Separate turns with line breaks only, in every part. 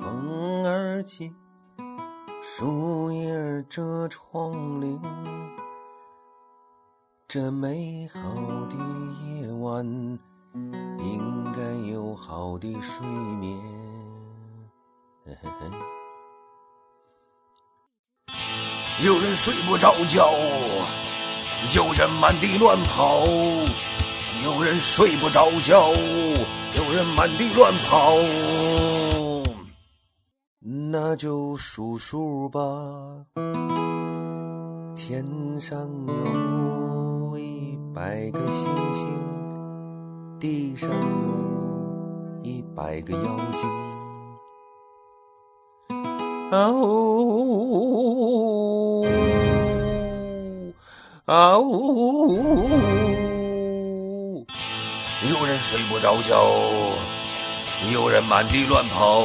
风儿轻，树叶遮窗棂。这美好的夜晚，应该有好的睡眠。嘿嘿嘿。有人睡不着觉，有人满地乱跑，有人睡不着觉，有人满地乱跑。那就数数吧，天上有一百个星星，地上有一百个妖精。啊呜啊呜！有人睡不着觉，有人满地乱跑。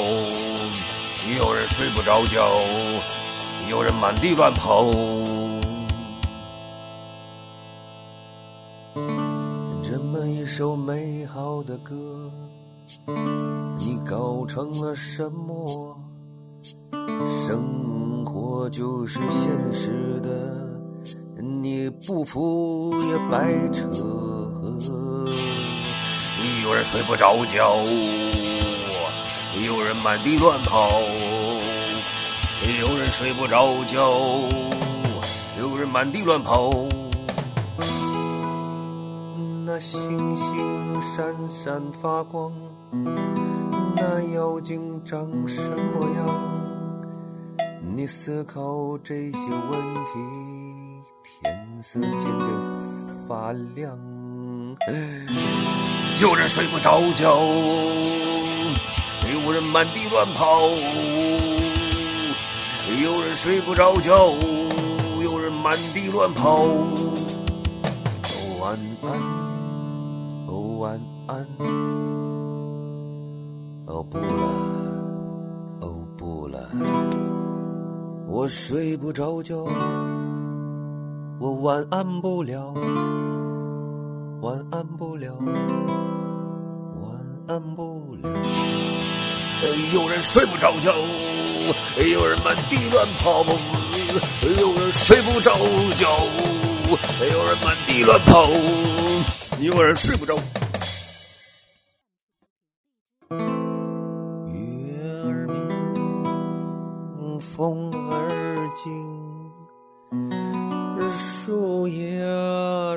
有人睡不着觉，有人满地乱跑。这么一首美好的歌，你搞成了什么？生活就是现实的，你不服也白扯。有人睡不着觉。有人满地乱跑，有人睡不着觉，有人满地乱跑。那星星闪闪发光，那妖精长什么样？你思考这些问题，天色渐渐发亮。有人睡不着觉。有人满地乱跑，有人睡不着觉，有人满地乱跑。哦晚安，哦晚安，哦不了，哦不了，我睡不着觉，我晚安不了，晚安不了，晚安不了。有人睡不着觉，有人满地乱跑，有人睡不着觉，有人满地乱跑，有人睡不着。月儿明，风儿静，树叶，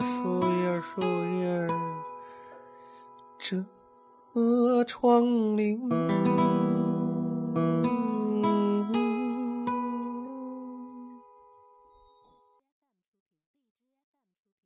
树叶，树叶，遮窗棂。